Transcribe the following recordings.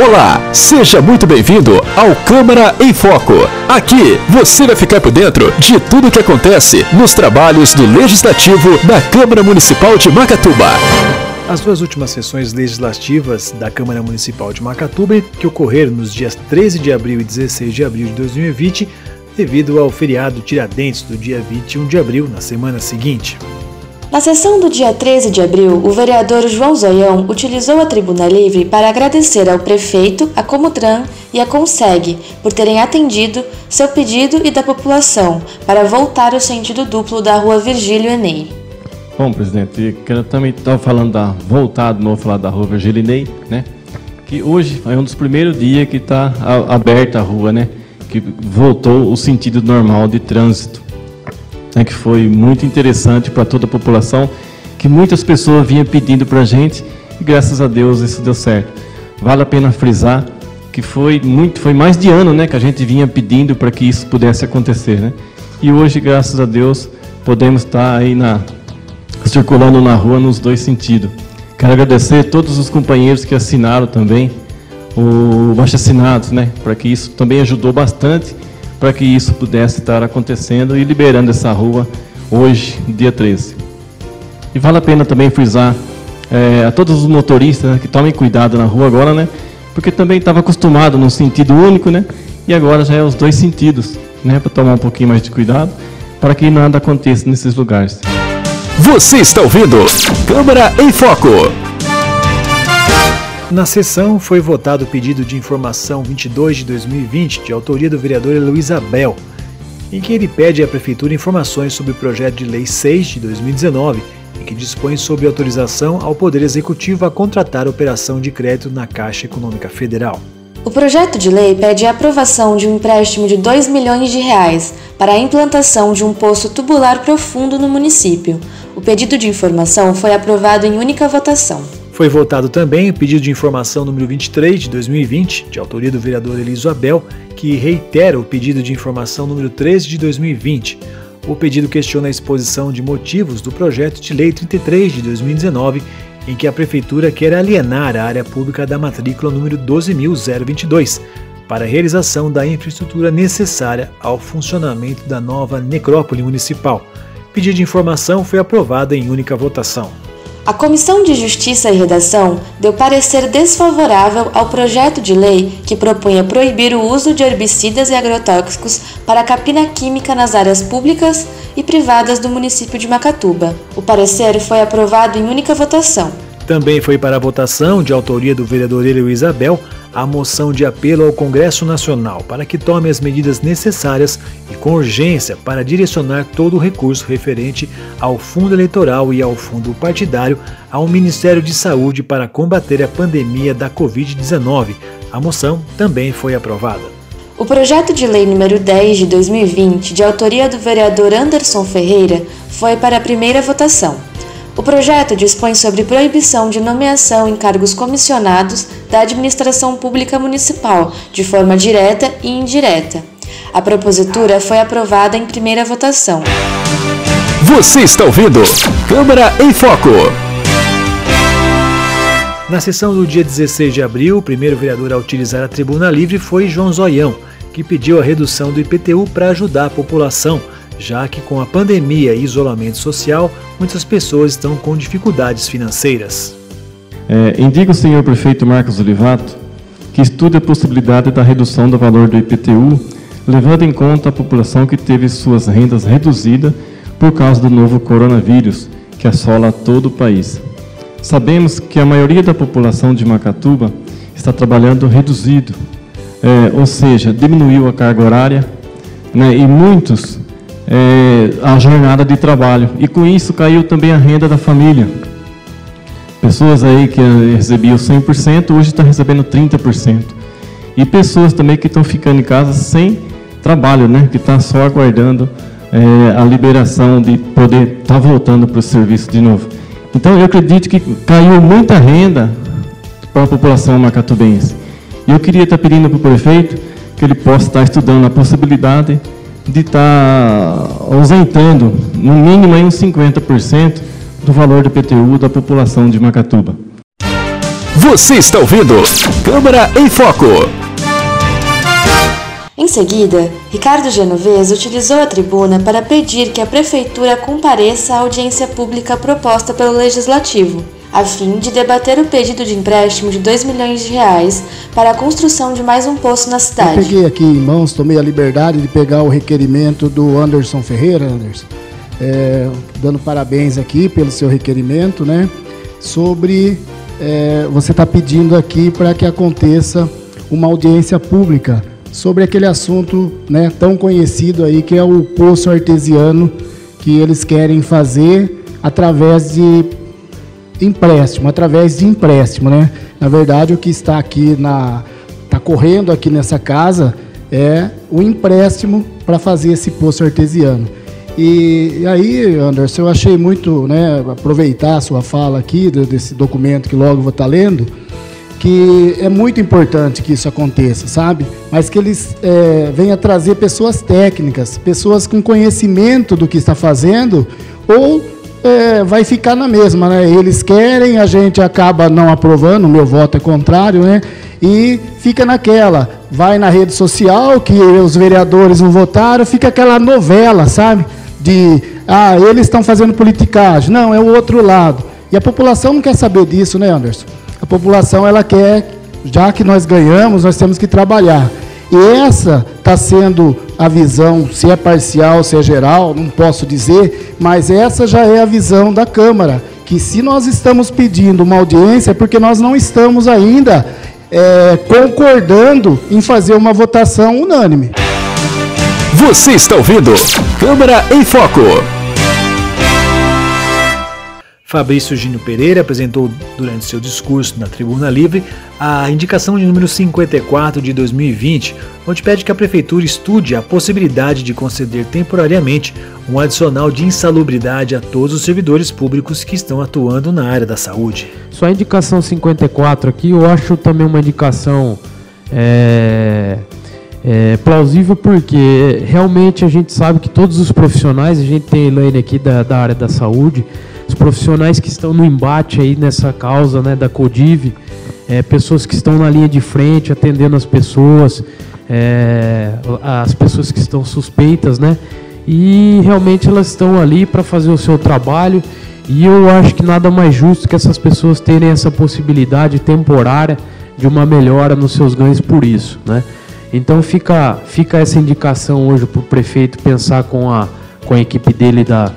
Olá, seja muito bem-vindo ao Câmara em Foco. Aqui você vai ficar por dentro de tudo o que acontece nos trabalhos do Legislativo da Câmara Municipal de Macatuba. As duas últimas sessões legislativas da Câmara Municipal de Macatuba, que ocorreram nos dias 13 de abril e 16 de abril de 2020, devido ao feriado Tiradentes do dia 21 de abril, na semana seguinte. Na sessão do dia 13 de abril, o vereador João Zoião utilizou a tribuna livre para agradecer ao prefeito, a Comutran e a Conseg por terem atendido seu pedido e da população para voltar o sentido duplo da rua Virgílio Enei. Bom, presidente, eu também estava falando da voltar de novo falar da rua Virgílio Enei, né? Que hoje é um dos primeiros dias que está aberta a rua, né? Que voltou o sentido normal de trânsito né, que foi muito interessante para toda a população, que muitas pessoas vinham pedindo para a gente e graças a Deus isso deu certo. Vale a pena frisar que foi muito, foi mais de ano, né, que a gente vinha pedindo para que isso pudesse acontecer, né? E hoje, graças a Deus, podemos estar aí na circulando na rua nos dois sentidos. Quero agradecer a todos os companheiros que assinaram também o baixo assinado, né, para que isso também ajudou bastante para que isso pudesse estar acontecendo e liberando essa rua hoje, dia 13. E vale a pena também frisar é, a todos os motoristas né, que tomem cuidado na rua agora, né? Porque também estava acostumado num sentido único, né? E agora já é os dois sentidos, né? Para tomar um pouquinho mais de cuidado, para que nada aconteça nesses lugares. Você está ouvindo Câmara em Foco. Na sessão foi votado o pedido de informação 22 de 2020, de autoria do vereador Luiz Abel, em que ele pede à Prefeitura informações sobre o projeto de lei 6 de 2019, em que dispõe sobre autorização ao Poder Executivo a contratar operação de crédito na Caixa Econômica Federal. O projeto de lei pede a aprovação de um empréstimo de 2 milhões de reais para a implantação de um poço tubular profundo no município. O pedido de informação foi aprovado em única votação. Foi votado também o pedido de informação número 23 de 2020, de autoria do vereador Eliso Abel, que reitera o pedido de informação número 13 de 2020. O pedido questiona a exposição de motivos do projeto de lei 33 de 2019, em que a prefeitura quer alienar a área pública da matrícula número 12022 para a realização da infraestrutura necessária ao funcionamento da nova necrópole municipal. O pedido de informação foi aprovado em única votação. A Comissão de Justiça e Redação deu parecer desfavorável ao projeto de lei que propunha proibir o uso de herbicidas e agrotóxicos para capina química nas áreas públicas e privadas do município de Macatuba. O parecer foi aprovado em única votação. Também foi para a votação, de autoria do vereador Elio Isabel, a moção de apelo ao Congresso Nacional para que tome as medidas necessárias e com urgência para direcionar todo o recurso referente ao fundo eleitoral e ao fundo partidário ao Ministério de Saúde para combater a pandemia da Covid-19. A moção também foi aprovada. O projeto de lei número 10 de 2020, de autoria do vereador Anderson Ferreira, foi para a primeira votação. O projeto dispõe sobre proibição de nomeação em cargos comissionados da administração pública municipal, de forma direta e indireta. A propositura foi aprovada em primeira votação. Você está ouvindo Câmara em Foco. Na sessão do dia 16 de abril, o primeiro vereador a utilizar a tribuna livre foi João Zoião, que pediu a redução do IPTU para ajudar a população já que com a pandemia e isolamento social, muitas pessoas estão com dificuldades financeiras. É, indica o senhor prefeito Marcos Olivato que estude a possibilidade da redução do valor do IPTU, levando em conta a população que teve suas rendas reduzidas por causa do novo coronavírus, que assola todo o país. Sabemos que a maioria da população de Macatuba está trabalhando reduzido, é, ou seja, diminuiu a carga horária, né, e muitos é, a jornada de trabalho. E com isso caiu também a renda da família. Pessoas aí que recebiam 100%, hoje estão recebendo 30%. E pessoas também que estão ficando em casa sem trabalho, né? que estão tá só aguardando é, a liberação de poder estar tá voltando para o serviço de novo. Então eu acredito que caiu muita renda para a população macatubense. E eu queria estar tá pedindo para o prefeito que ele possa estar estudando a possibilidade de estar tá ausentando, no mínimo, aí uns 50% do valor do PTU da população de Macatuba. Você está ouvindo Câmara em Foco. Em seguida, Ricardo Genovese utilizou a tribuna para pedir que a Prefeitura compareça à audiência pública proposta pelo Legislativo, a fim de debater o pedido de empréstimo de 2 milhões de reais para a construção de mais um poço na cidade. Eu peguei aqui em mãos, tomei a liberdade de pegar o requerimento do Anderson Ferreira, Anderson, é, dando parabéns aqui pelo seu requerimento, né? Sobre é, você está pedindo aqui para que aconteça uma audiência pública sobre aquele assunto né, tão conhecido aí que é o poço artesiano que eles querem fazer através de empréstimo, através de empréstimo, né? Na verdade, o que está aqui na está correndo aqui nessa casa é o empréstimo para fazer esse poço artesiano. E, aí, Anderson, eu achei muito, né, aproveitar a sua fala aqui, desse documento que logo vou estar tá lendo, que é muito importante que isso aconteça, sabe? Mas que eles é, venham trazer pessoas técnicas, pessoas com conhecimento do que está fazendo, ou é, vai ficar na mesma, né? Eles querem, a gente acaba não aprovando, o meu voto é contrário, né? E fica naquela, vai na rede social que os vereadores não votaram, fica aquela novela, sabe? de ah, eles estão fazendo politicagem. Não, é o outro lado. E a população não quer saber disso, né, Anderson? A população ela quer, já que nós ganhamos, nós temos que trabalhar. E essa está sendo a visão, se é parcial, se é geral, não posso dizer, mas essa já é a visão da Câmara. Que se nós estamos pedindo uma audiência, é porque nós não estamos ainda é, concordando em fazer uma votação unânime. Você está ouvindo Câmara em Foco. Fabrício Gino Pereira apresentou durante seu discurso na Tribuna Livre a indicação de número 54 de 2020, onde pede que a Prefeitura estude a possibilidade de conceder temporariamente um adicional de insalubridade a todos os servidores públicos que estão atuando na área da saúde. Só a indicação 54 aqui eu acho também uma indicação. É é, plausível porque realmente a gente sabe que todos os profissionais, a gente tem a Elaine aqui da, da área da saúde, profissionais que estão no embate aí nessa causa né, da CODIV, é, pessoas que estão na linha de frente atendendo as pessoas, é, as pessoas que estão suspeitas, né? E realmente elas estão ali para fazer o seu trabalho e eu acho que nada mais justo que essas pessoas terem essa possibilidade temporária de uma melhora nos seus ganhos por isso, né? Então fica, fica essa indicação hoje para o prefeito pensar com a, com a equipe dele da,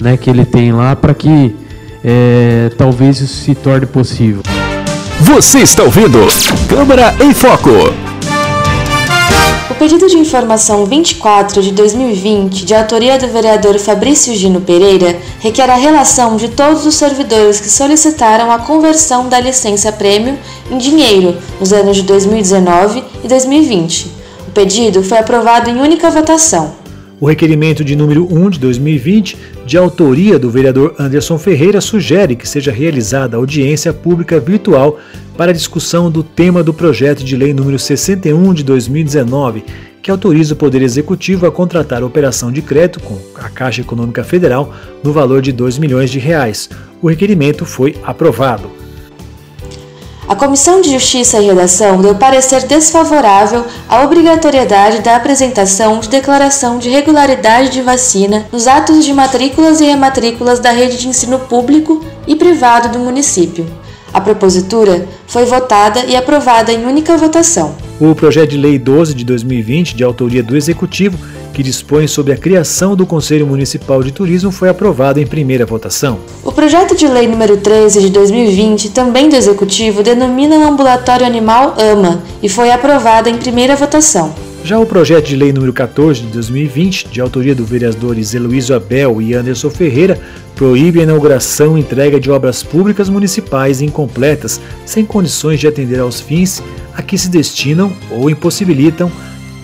né, que ele tem lá para que é, talvez isso se torne possível. Você está ouvindo Câmara em Foco. O pedido de informação 24 de 2020, de autoria do vereador Fabrício Gino Pereira, requer a relação de todos os servidores que solicitaram a conversão da licença prêmio em dinheiro nos anos de 2019 e 2020. O pedido foi aprovado em única votação. O requerimento de número 1 de 2020, de autoria do vereador Anderson Ferreira, sugere que seja realizada audiência pública virtual para discussão do tema do projeto de lei número 61 de 2019, que autoriza o Poder Executivo a contratar operação de crédito com a Caixa Econômica Federal no valor de 2 milhões de reais. O requerimento foi aprovado. A Comissão de Justiça e Redação deu parecer desfavorável à obrigatoriedade da apresentação de declaração de regularidade de vacina nos atos de matrículas e rematrículas da rede de ensino público e privado do município. A propositura foi votada e aprovada em única votação. O projeto de lei 12 de 2020, de autoria do Executivo, que dispõe sobre a criação do Conselho Municipal de Turismo, foi aprovado em primeira votação. O projeto de lei número 13 de 2020, também do Executivo, denomina o ambulatório animal AMA e foi aprovado em primeira votação. Já o projeto de lei número 14 de 2020, de autoria dos vereadores Heloísio Abel e Anderson Ferreira, proíbe a inauguração e entrega de obras públicas municipais incompletas, sem condições de atender aos fins a que se destinam ou impossibilitam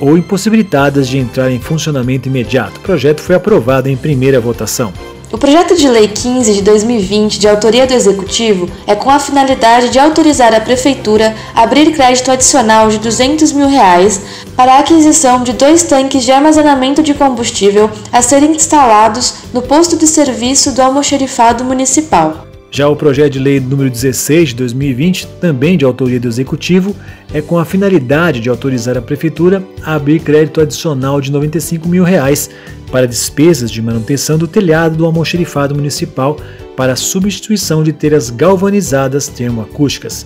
ou impossibilitadas de entrar em funcionamento imediato. O projeto foi aprovado em primeira votação. O projeto de lei 15 de 2020, de autoria do Executivo, é com a finalidade de autorizar a Prefeitura a abrir crédito adicional de 200 mil reais para a aquisição de dois tanques de armazenamento de combustível a serem instalados no posto de serviço do almoxerifado municipal. Já o projeto de lei número 16 de 2020, também de autoria do Executivo, é com a finalidade de autorizar a Prefeitura a abrir crédito adicional de 95 mil reais para despesas de manutenção do telhado do almoxerifado municipal para a substituição de telhas galvanizadas termoacústicas.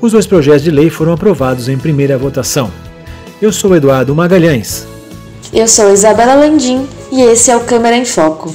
Os dois projetos de lei foram aprovados em primeira votação. Eu sou Eduardo Magalhães. Eu sou Isabela Landim e esse é o Câmara em Foco.